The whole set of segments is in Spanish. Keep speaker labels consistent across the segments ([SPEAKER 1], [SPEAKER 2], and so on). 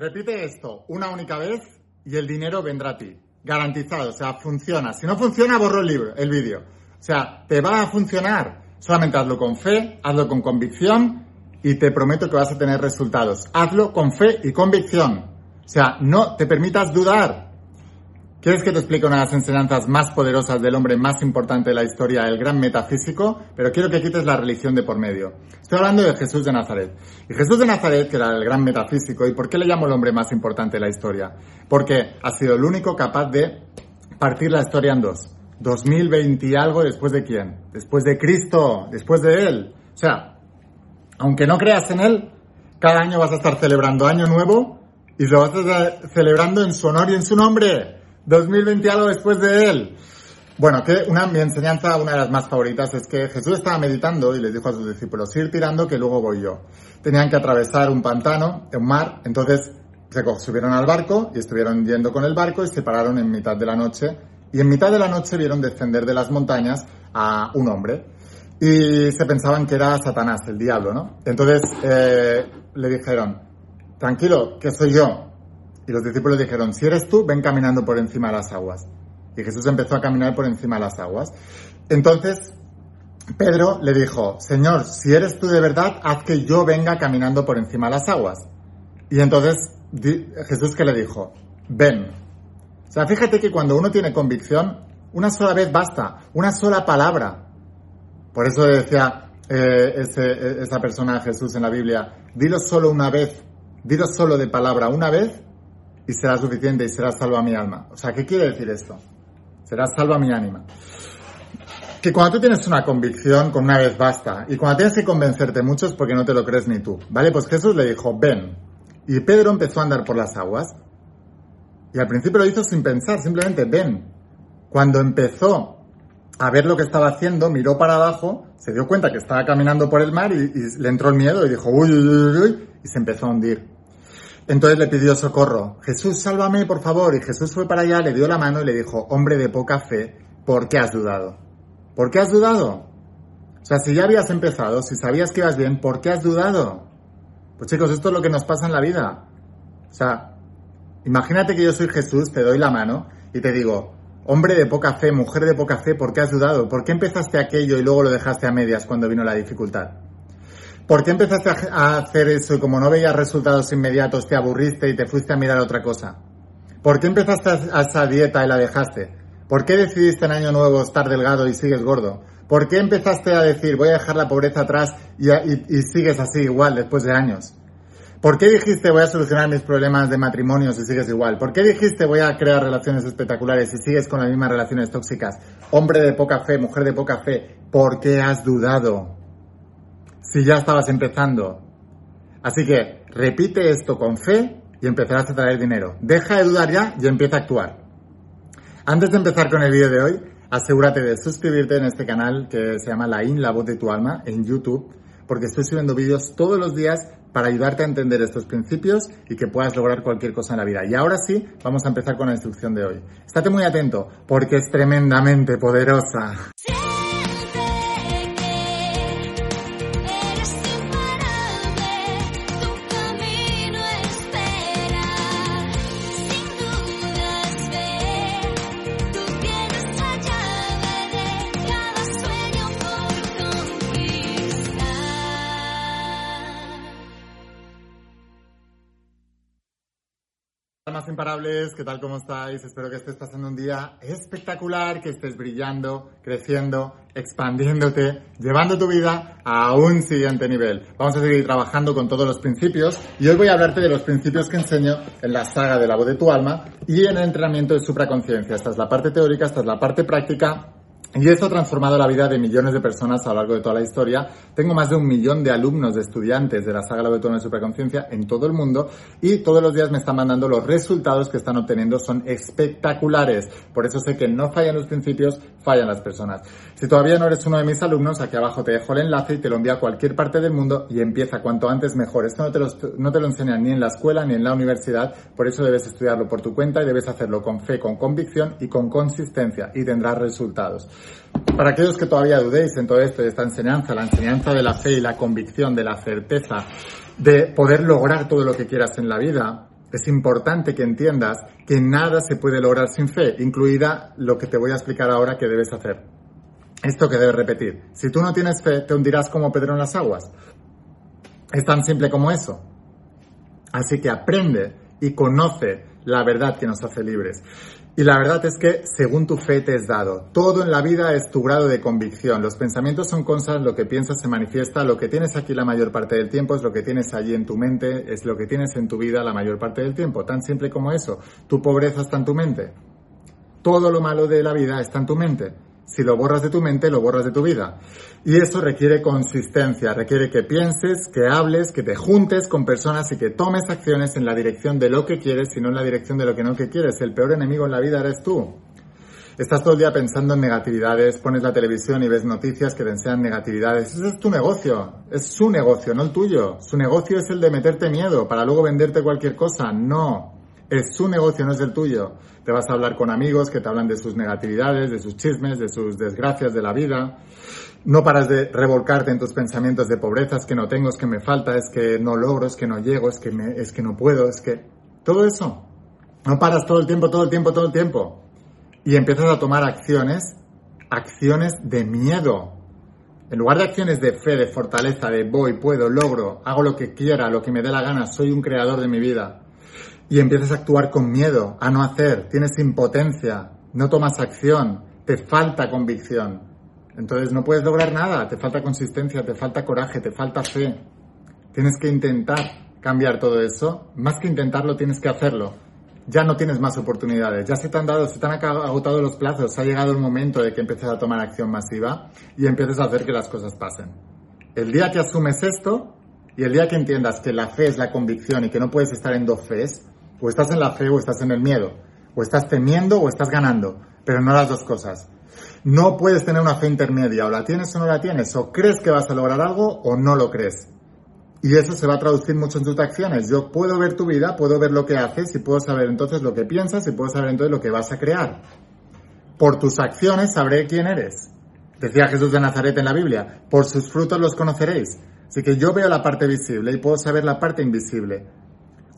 [SPEAKER 1] repite esto una única vez y el dinero vendrá a ti. Garantizado, o sea, funciona. Si no funciona, borro el libro, el vídeo. O sea, te va a funcionar. Solamente hazlo con fe, hazlo con convicción y te prometo que vas a tener resultados. Hazlo con fe y convicción. O sea, no te permitas dudar. ¿Quieres que te explique una de las enseñanzas más poderosas del hombre más importante de la historia, el gran metafísico? Pero quiero que quites la religión de por medio. Estoy hablando de Jesús de Nazaret. Y Jesús de Nazaret, que era el gran metafísico, ¿y por qué le llamo el hombre más importante de la historia? Porque ha sido el único capaz de partir la historia en dos. 2020 y algo después de quién? Después de Cristo, después de Él. O sea, aunque no creas en Él, cada año vas a estar celebrando Año Nuevo y lo vas a estar celebrando en su honor y en su nombre. 2020 algo después de él. Bueno, que una, mi enseñanza, una de las más favoritas, es que Jesús estaba meditando y les dijo a sus discípulos, ir tirando que luego voy yo. Tenían que atravesar un pantano, un mar, entonces se subieron al barco y estuvieron yendo con el barco y se pararon en mitad de la noche. Y en mitad de la noche vieron descender de las montañas a un hombre. Y se pensaban que era Satanás, el diablo, ¿no? Entonces eh, le dijeron, tranquilo, que soy yo. Y los discípulos dijeron, si eres tú, ven caminando por encima de las aguas. Y Jesús empezó a caminar por encima de las aguas. Entonces, Pedro le dijo, Señor, si eres tú de verdad, haz que yo venga caminando por encima de las aguas. Y entonces Jesús que le dijo, ven. O sea, fíjate que cuando uno tiene convicción, una sola vez basta, una sola palabra. Por eso decía eh, esa persona a Jesús en la Biblia, dilo solo una vez, dilo solo de palabra una vez y será suficiente y será salvo a mi alma. O sea, ¿qué quiere decir esto? Será salvo a mi ánima. Que cuando tú tienes una convicción, con una vez basta. Y cuando tienes que convencerte mucho es porque no te lo crees ni tú. ¿Vale? Pues Jesús le dijo, ven. Y Pedro empezó a andar por las aguas. Y al principio lo hizo sin pensar, simplemente ven. Cuando empezó a ver lo que estaba haciendo, miró para abajo, se dio cuenta que estaba caminando por el mar y, le entró el miedo y dijo, uy, uy, uy, uy, y se empezó a hundir. Entonces le pidió socorro. Jesús, sálvame, por favor. Y Jesús fue para allá, le dio la mano y le dijo, hombre de poca fe, ¿por qué has dudado? ¿Por qué has dudado? O sea, si ya habías empezado, si sabías que ibas bien, ¿por qué has dudado? Pues chicos, esto es lo que nos pasa en la vida. O sea, imagínate que yo soy Jesús, te doy la mano y te digo, hombre de poca fe, mujer de poca fe, ¿por qué has dudado? ¿Por qué empezaste aquello y luego lo dejaste a medias cuando vino la dificultad? ¿Por qué empezaste a hacer eso y como no veías resultados inmediatos te aburriste y te fuiste a mirar otra cosa? ¿Por qué empezaste a esa dieta y la dejaste? ¿Por qué decidiste en año nuevo estar delgado y sigues gordo? ¿Por qué empezaste a decir voy a dejar la pobreza atrás y, sigues así igual después de años? ¿Por qué dijiste voy a solucionar mis problemas de matrimonio si sigues igual? ¿Por qué dijiste voy a crear relaciones espectaculares si sigues con las mismas relaciones tóxicas? Hombre de poca fe, mujer de poca fe, ¿por qué has dudado? Si ya estabas empezando. Así que repite esto con fe y empezarás a traer dinero. Deja de dudar ya y empieza a actuar. Antes de empezar con el vídeo de hoy, asegúrate de suscribirte en este canal que se llama La In, la voz de tu alma, en YouTube, porque estoy subiendo vídeos todos los días para ayudarte a entender estos principios y que puedas lograr cualquier cosa en la vida. Y ahora sí, vamos a empezar con la instrucción de hoy. Estate muy atento, porque es tremendamente poderosa. más imparables, ¿qué tal? ¿Cómo estáis? Espero que estés pasando un día espectacular, que estés brillando, creciendo, expandiéndote, llevando tu vida a un siguiente nivel. Vamos a seguir trabajando con todos los principios y hoy voy a hablarte de los principios que enseño en la saga de la voz de tu alma y en el entrenamiento de supraconciencia. Esta es la parte teórica, esta es la parte práctica y esto ha transformado la vida de millones de personas a lo largo de toda la historia. Tengo más de un millón de alumnos, de estudiantes de la saga La de Superconciencia en todo el mundo y todos los días me están mandando los resultados que están obteniendo. Son espectaculares. Por eso sé que no fallan los principios, fallan las personas. Si todavía no eres uno de mis alumnos, aquí abajo te dejo el enlace y te lo envío a cualquier parte del mundo y empieza cuanto antes mejor. Esto no te, lo, no te lo enseñan ni en la escuela ni en la universidad, por eso debes estudiarlo por tu cuenta y debes hacerlo con fe, con convicción y con consistencia y tendrás resultados. Para aquellos que todavía dudéis en todo esto, de esta enseñanza, la enseñanza de la fe y la convicción, de la certeza, de poder lograr todo lo que quieras en la vida, es importante que entiendas que nada se puede lograr sin fe, incluida lo que te voy a explicar ahora que debes hacer. Esto que debes repetir. Si tú no tienes fe, te hundirás como Pedro en las aguas. Es tan simple como eso. Así que aprende y conoce la verdad que nos hace libres. Y la verdad es que según tu fe te es dado. Todo en la vida es tu grado de convicción. Los pensamientos son cosas, lo que piensas se manifiesta, lo que tienes aquí la mayor parte del tiempo es lo que tienes allí en tu mente, es lo que tienes en tu vida la mayor parte del tiempo. Tan simple como eso. Tu pobreza está en tu mente. Todo lo malo de la vida está en tu mente. Si lo borras de tu mente, lo borras de tu vida. Y eso requiere consistencia, requiere que pienses, que hables, que te juntes con personas y que tomes acciones en la dirección de lo que quieres y no en la dirección de lo que no quieres. El peor enemigo en la vida eres tú. Estás todo el día pensando en negatividades, pones la televisión y ves noticias que te enseñan negatividades. Ese es tu negocio, es su negocio, no el tuyo. Su negocio es el de meterte miedo para luego venderte cualquier cosa. No, es su negocio, no es el tuyo. Te vas a hablar con amigos que te hablan de sus negatividades, de sus chismes, de sus desgracias de la vida. No paras de revolcarte en tus pensamientos de pobreza, es que no tengo, es que me falta, es que no logro, es que no llego, es que, es que no puedo, es que... Todo eso. No paras todo el tiempo, todo el tiempo, todo el tiempo. Y empiezas a tomar acciones, acciones de miedo. En lugar de acciones de fe, de fortaleza, de voy, puedo, logro, hago lo que quiera, lo que me dé la gana, soy un creador de mi vida y empiezas a actuar con miedo, a no hacer, tienes impotencia, no tomas acción, te falta convicción. Entonces no puedes lograr nada, te falta consistencia, te falta coraje, te falta fe. Tienes que intentar cambiar todo eso, más que intentarlo tienes que hacerlo. Ya no tienes más oportunidades, ya se te han dado, se te han agotado los plazos, ha llegado el momento de que empieces a tomar acción masiva y empieces a hacer que las cosas pasen. El día que asumes esto y el día que entiendas que la fe es la convicción y que no puedes estar en dos fees, o estás en la fe o estás en el miedo. O estás temiendo o estás ganando. Pero no las dos cosas. No puedes tener una fe intermedia. O la tienes o no la tienes. O crees que vas a lograr algo o no lo crees. Y eso se va a traducir mucho en tus acciones. Yo puedo ver tu vida, puedo ver lo que haces y puedo saber entonces lo que piensas y puedo saber entonces lo que vas a crear. Por tus acciones sabré quién eres. Decía Jesús de Nazaret en la Biblia, por sus frutos los conoceréis. Así que yo veo la parte visible y puedo saber la parte invisible.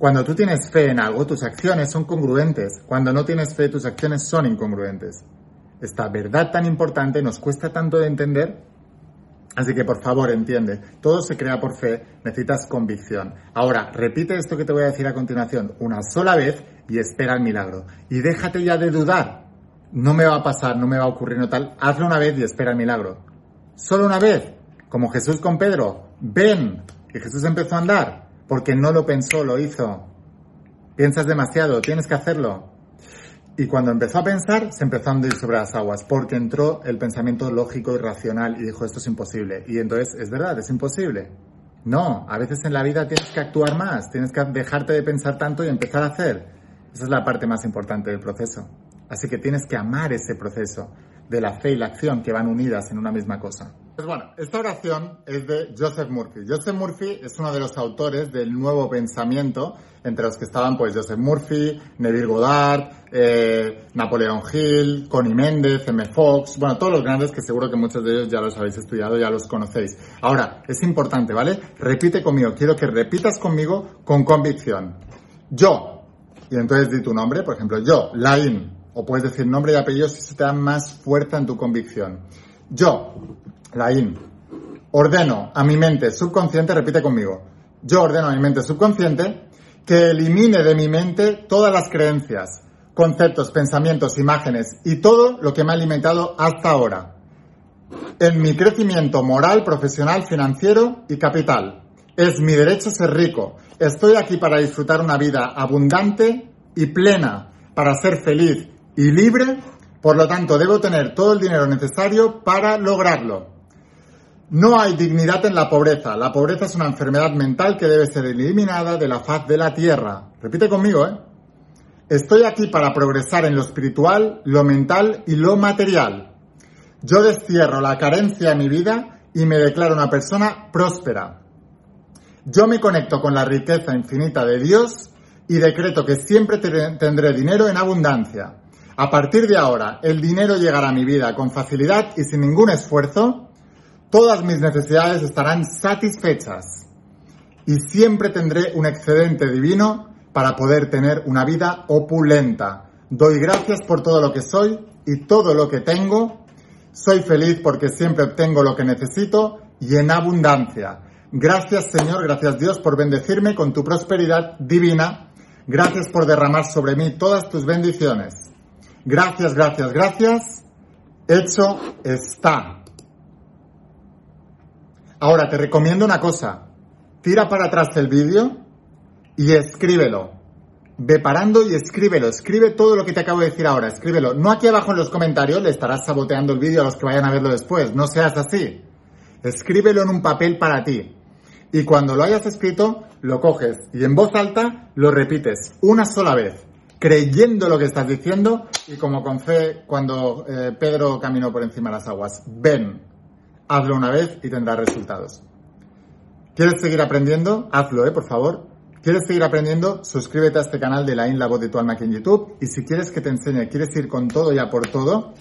[SPEAKER 1] Cuando tú tienes fe en algo, tus acciones son congruentes. Cuando no tienes fe, tus acciones son incongruentes. Esta verdad tan importante nos cuesta tanto de entender. Así que por favor, entiende, todo se crea por fe, necesitas convicción. Ahora, repite esto que te voy a decir a continuación una sola vez y espera el milagro. Y déjate ya de dudar. No me va a pasar, no me va a ocurrir no tal. Hazlo una vez y espera el milagro. Solo una vez, como Jesús con Pedro. Ven, que Jesús empezó a andar porque no lo pensó, lo hizo. Piensas demasiado, tienes que hacerlo. Y cuando empezó a pensar, se empezó a hundir sobre las aguas, porque entró el pensamiento lógico y racional y dijo, esto es imposible. Y entonces, es verdad, es imposible. No, a veces en la vida tienes que actuar más, tienes que dejarte de pensar tanto y empezar a hacer. Esa es la parte más importante del proceso. Así que tienes que amar ese proceso de la fe y la acción que van unidas en una misma cosa. Pues bueno, esta oración es de Joseph Murphy. Joseph Murphy es uno de los autores del nuevo pensamiento, entre los que estaban pues Joseph Murphy, Neville Goddard, eh, Napoleón Hill, Connie Méndez, M. Fox, bueno, todos los grandes que seguro que muchos de ellos ya los habéis estudiado, ya los conocéis. Ahora, es importante, ¿vale? Repite conmigo, quiero que repitas conmigo con convicción. Yo, y entonces di tu nombre, por ejemplo, yo, Lain, o puedes decir nombre y apellido si se te da más fuerza en tu convicción. Yo, Laín, ordeno a mi mente subconsciente, repite conmigo, yo ordeno a mi mente subconsciente que elimine de mi mente todas las creencias, conceptos, pensamientos, imágenes y todo lo que me ha alimentado hasta ahora. En mi crecimiento moral, profesional, financiero y capital. Es mi derecho ser rico. Estoy aquí para disfrutar una vida abundante y plena, para ser feliz y libre, por lo tanto debo tener todo el dinero necesario para lograrlo. No hay dignidad en la pobreza. La pobreza es una enfermedad mental que debe ser eliminada de la faz de la tierra. Repite conmigo, ¿eh? Estoy aquí para progresar en lo espiritual, lo mental y lo material. Yo destierro la carencia en mi vida y me declaro una persona próspera. Yo me conecto con la riqueza infinita de Dios y decreto que siempre tendré dinero en abundancia. A partir de ahora, el dinero llegará a mi vida con facilidad y sin ningún esfuerzo. Todas mis necesidades estarán satisfechas. Y siempre tendré un excedente divino para poder tener una vida opulenta. Doy gracias por todo lo que soy y todo lo que tengo. Soy feliz porque siempre obtengo lo que necesito y en abundancia. Gracias Señor, gracias Dios por bendecirme con tu prosperidad divina. Gracias por derramar sobre mí todas tus bendiciones. Gracias, gracias, gracias. Hecho está. Ahora te recomiendo una cosa. Tira para atrás el vídeo y escríbelo. Ve parando y escríbelo. Escribe todo lo que te acabo de decir ahora. Escríbelo. No aquí abajo en los comentarios, le estarás saboteando el vídeo a los que vayan a verlo después. No seas así. Escríbelo en un papel para ti. Y cuando lo hayas escrito, lo coges y en voz alta lo repites una sola vez, creyendo lo que estás diciendo y como con fe cuando eh, Pedro caminó por encima de las aguas. Ven, hazlo una vez y tendrás resultados. ¿Quieres seguir aprendiendo? Hazlo, eh, por favor. ¿Quieres seguir aprendiendo? Suscríbete a este canal de la In La Voz de tu Alma aquí en YouTube. Y si quieres que te enseñe, quieres ir con todo ya por todo,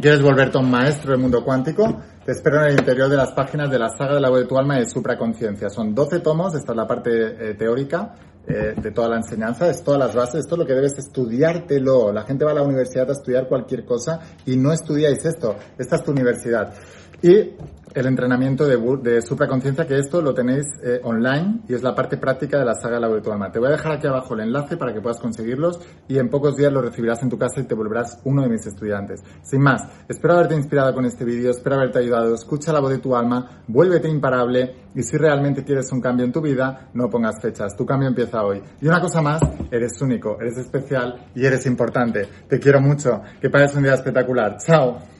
[SPEAKER 1] quieres volverte un maestro del mundo cuántico, te espero en el interior de las páginas de la saga de la voz de tu alma de supraconciencia. Son 12 tomos, esta es la parte eh, teórica eh, de toda la enseñanza, es todas las bases, esto es lo que debes estudiártelo. La gente va a la universidad a estudiar cualquier cosa y no estudiáis esto, esta es tu universidad. Y el entrenamiento de, de supraconciencia, que esto lo tenéis eh, online y es la parte práctica de la saga La de tu Alma. Te voy a dejar aquí abajo el enlace para que puedas conseguirlos y en pocos días lo recibirás en tu casa y te volverás uno de mis estudiantes. Sin más, espero haberte inspirado con este vídeo, espero haberte ayudado. Escucha la voz de tu alma, vuélvete imparable y si realmente quieres un cambio en tu vida, no pongas fechas. Tu cambio empieza hoy. Y una cosa más, eres único, eres especial y eres importante. Te quiero mucho. Que pases un día espectacular. Chao.